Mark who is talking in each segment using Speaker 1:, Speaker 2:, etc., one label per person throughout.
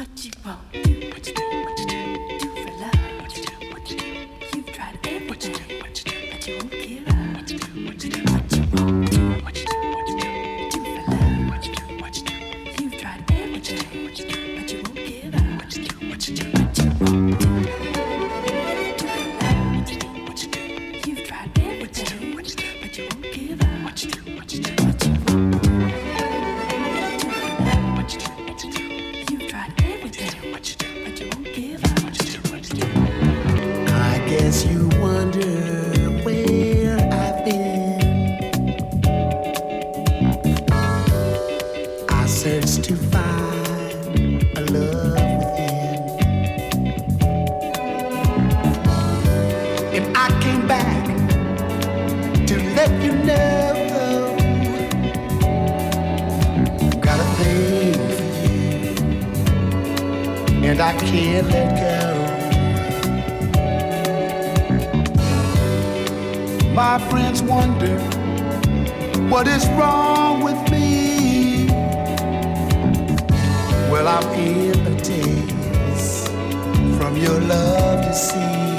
Speaker 1: What you want? Do? What you do? My friends wonder what is wrong with me. Well, I'm in taste from your love,
Speaker 2: to see.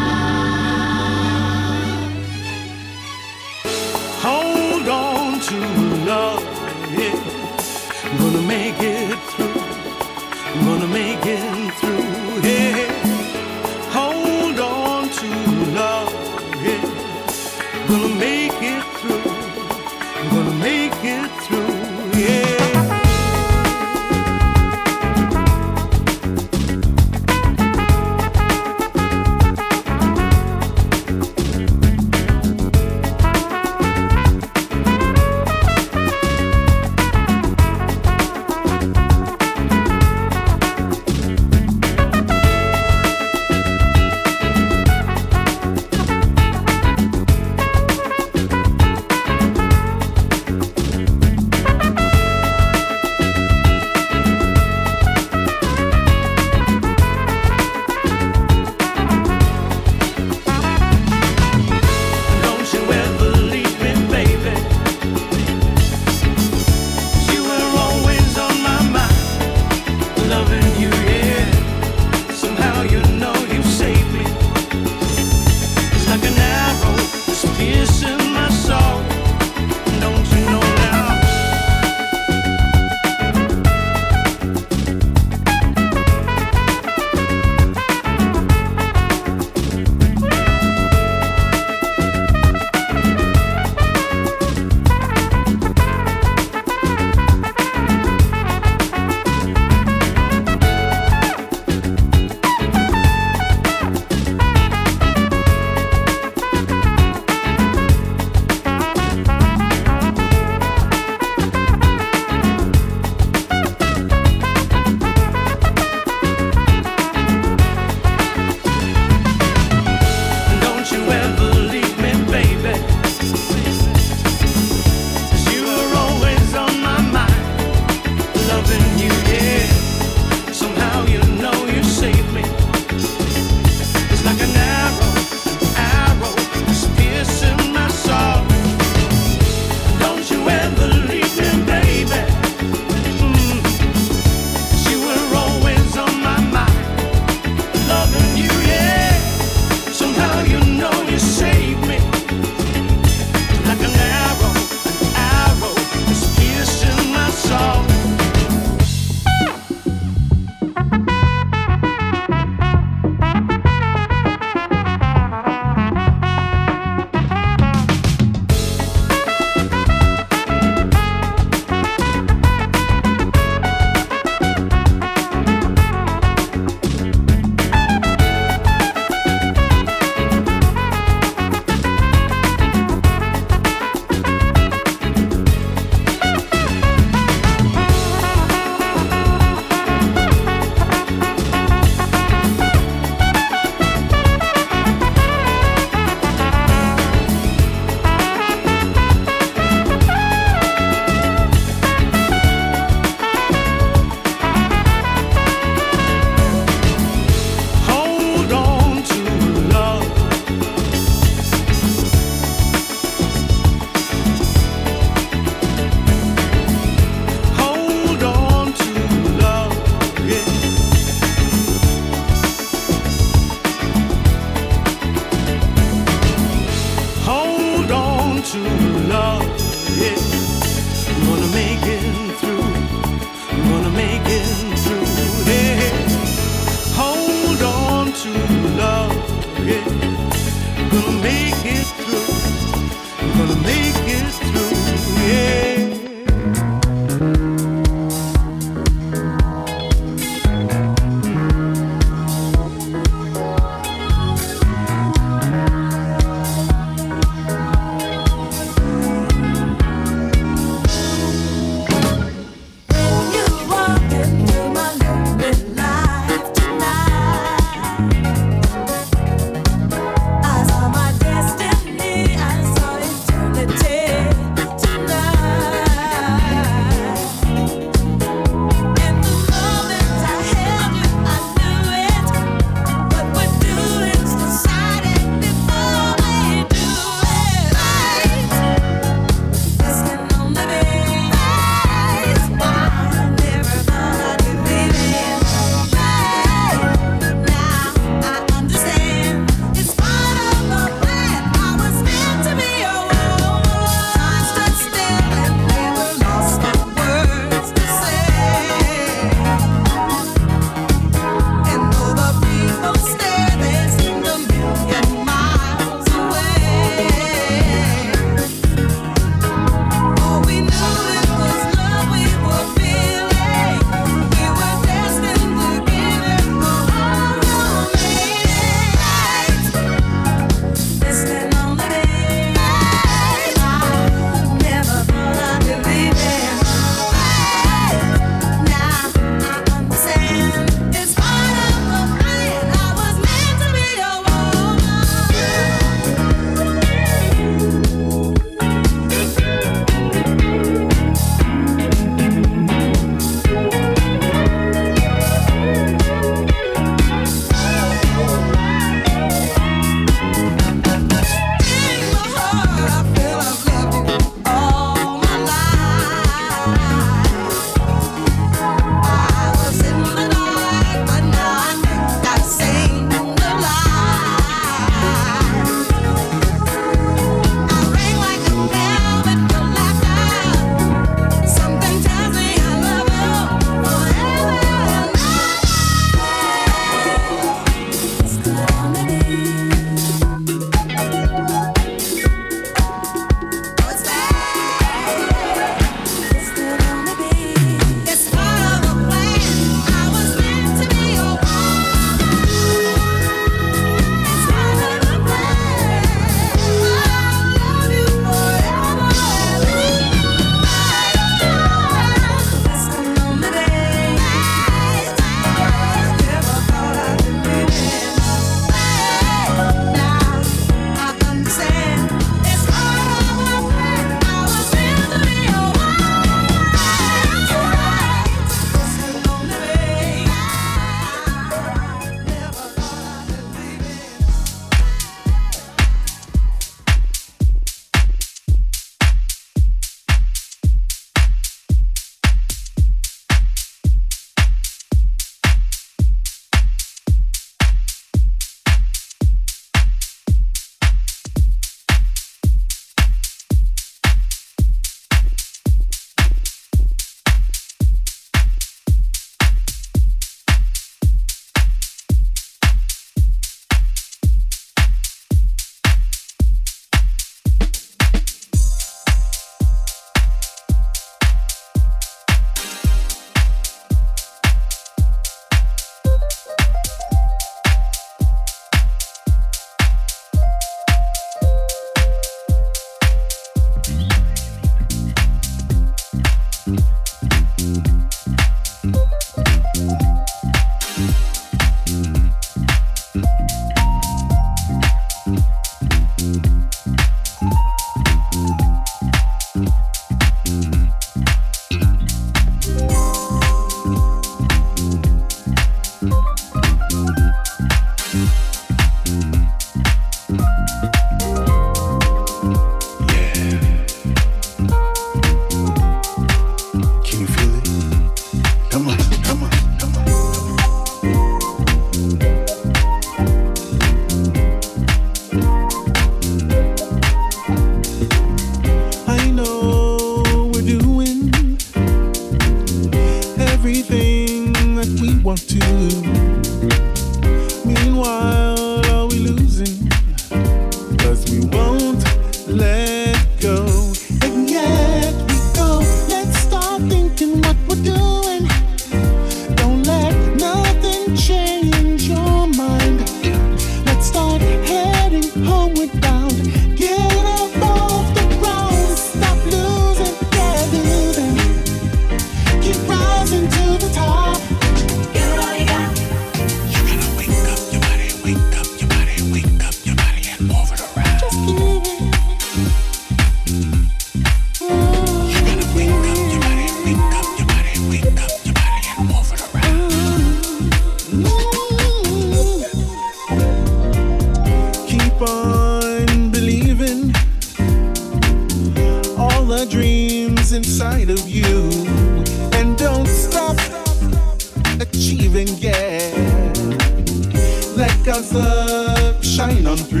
Speaker 2: God's love shine on through.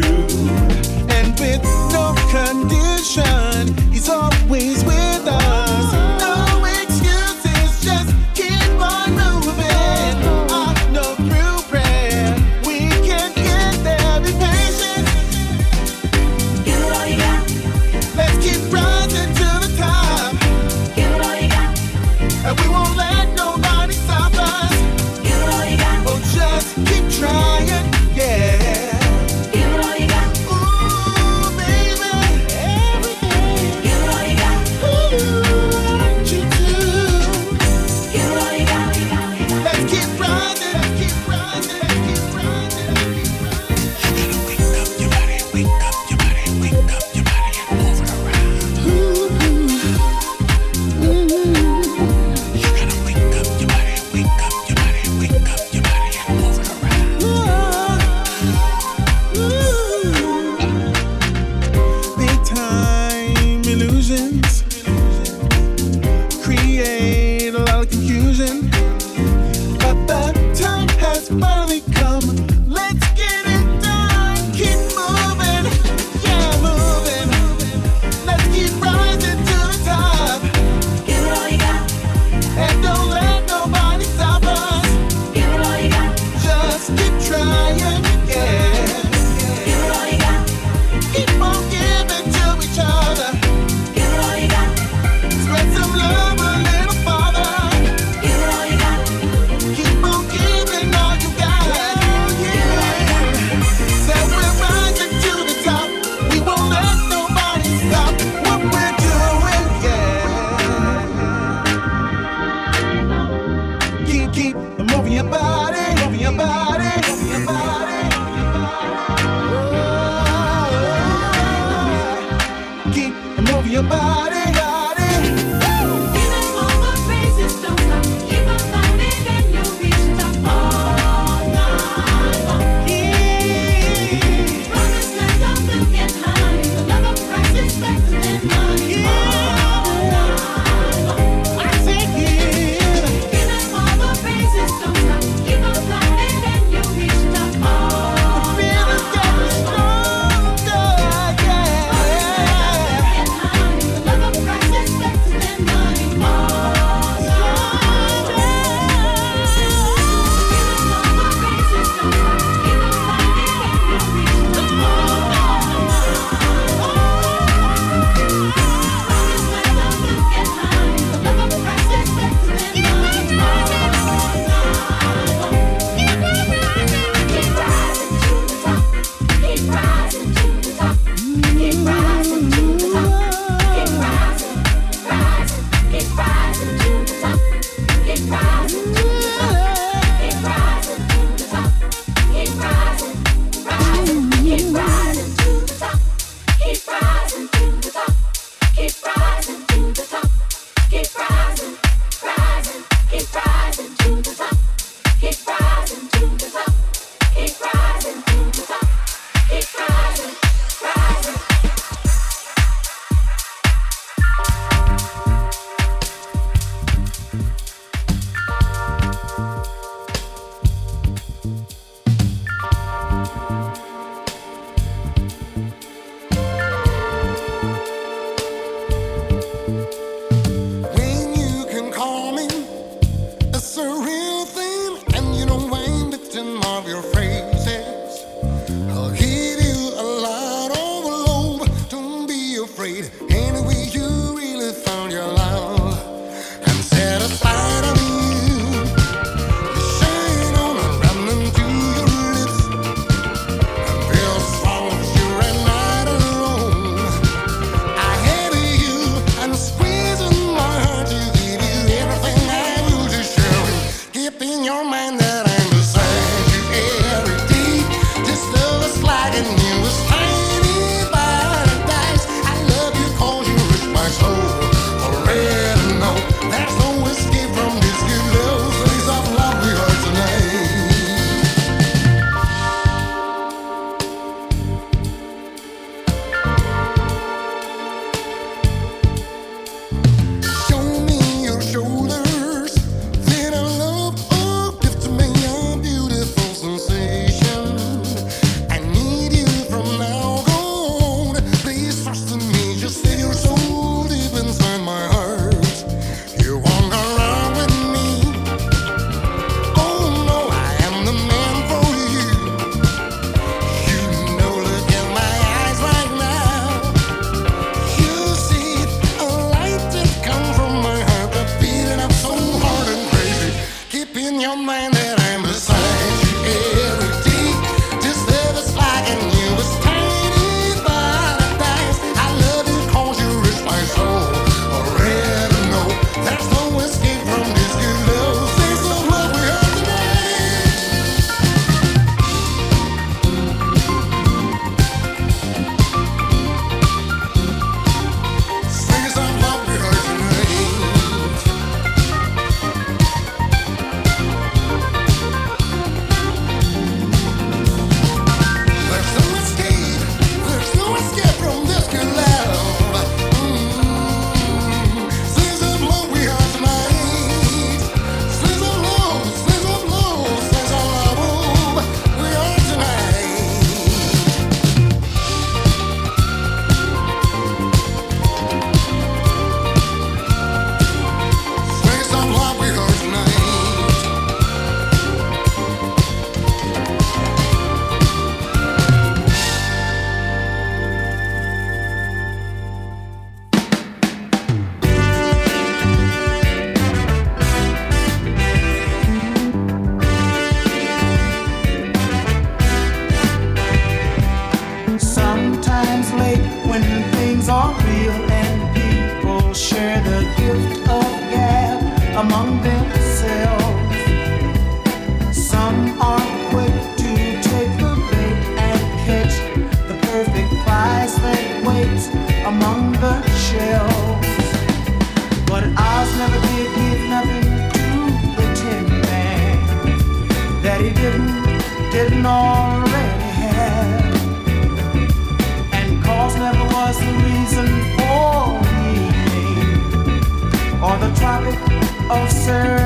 Speaker 2: And with no condition, He's always with us.
Speaker 3: of sand.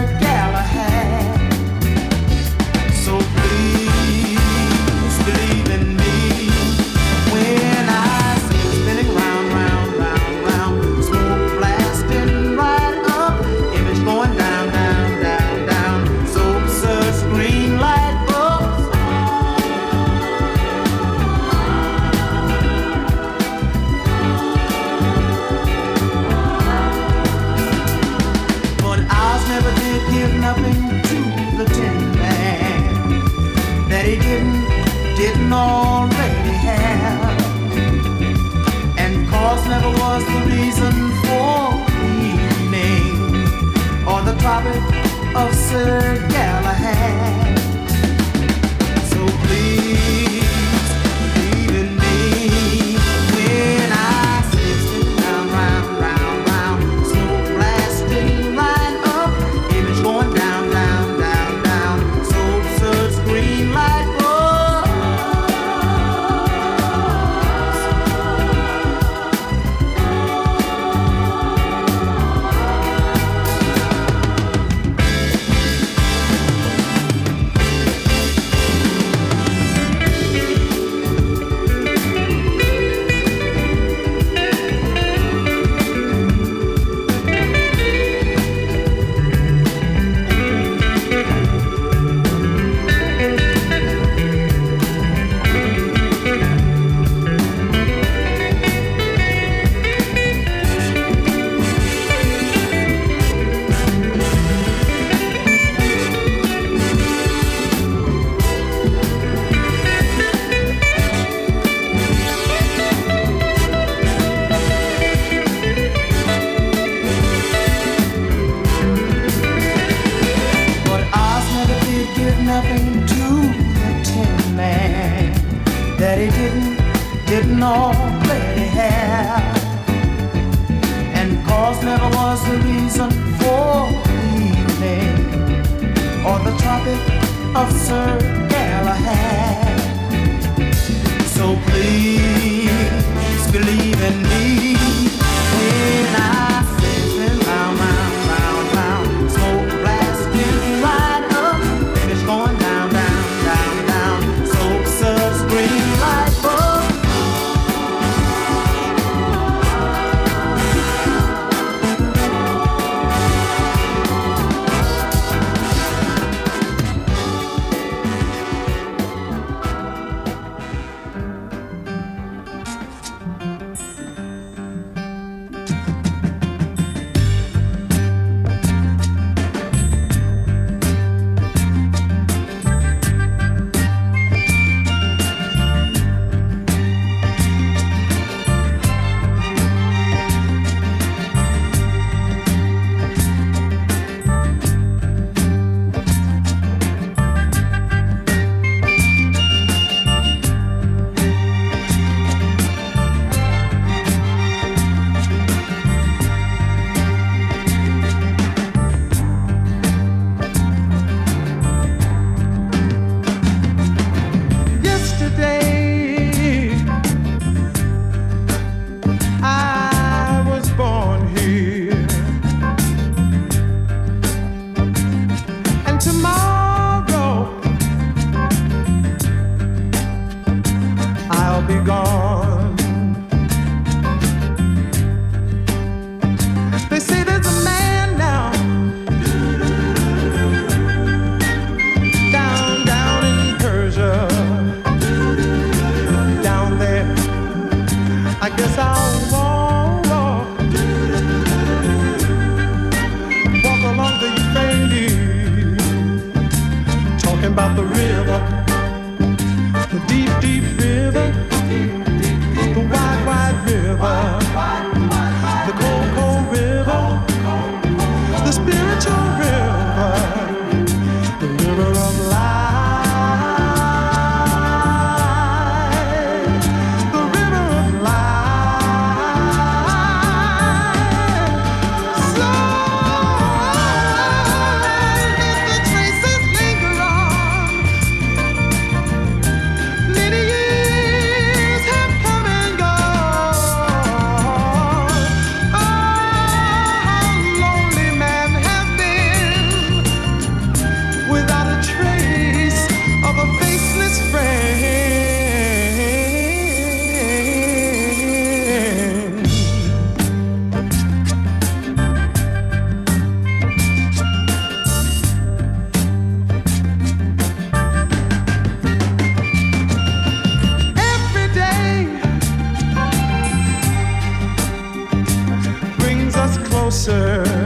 Speaker 3: Closer.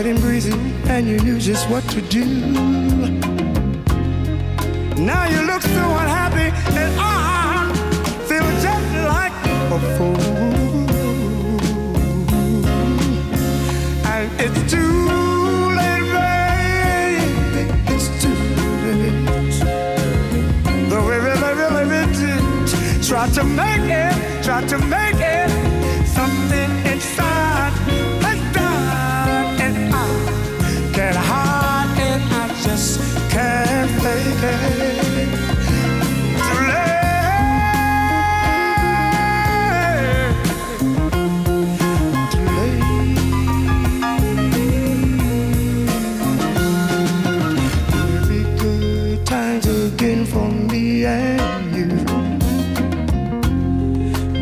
Speaker 4: Light and breezy, and you knew just what to do. Now you look so unhappy, and I feel just like a fool. And it's too late, baby. It's too late. Though we really, really, really did try to make it, try to make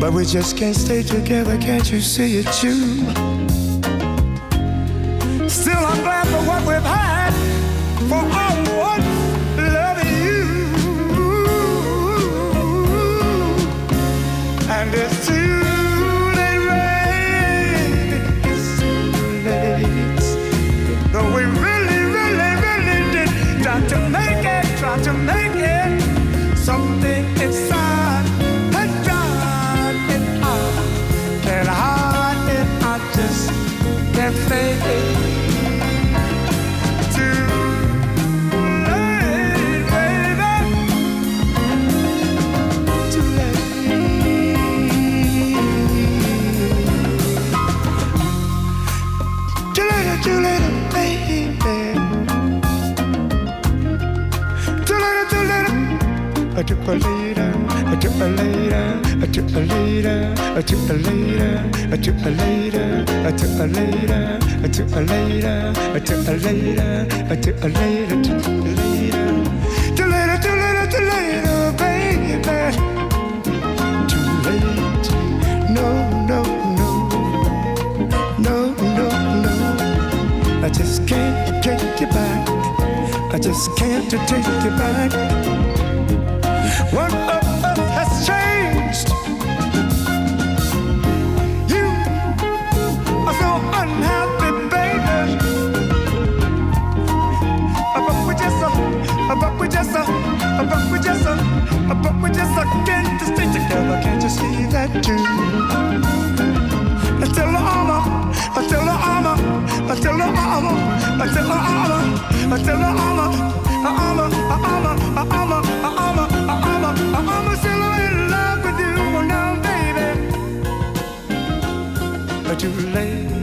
Speaker 4: But we just can't stay together, can't you see it too? Later, a too later, a too later, a too later, a too later, a too later, a too later, a too later, a too later, too later. Too later, too later, baby. Too late. No, no, no. No, no, no. I just can't take you back. I just can't take you back. But we just, uh, but we just, uh, but we just uh, can't stay together. Can't you see that too? Until the armor, until the armor, until the armor, until the armor, until the armor, the armor, the armor, the armor, the armor, the armor, the armor, still in love with you now, baby. But too late.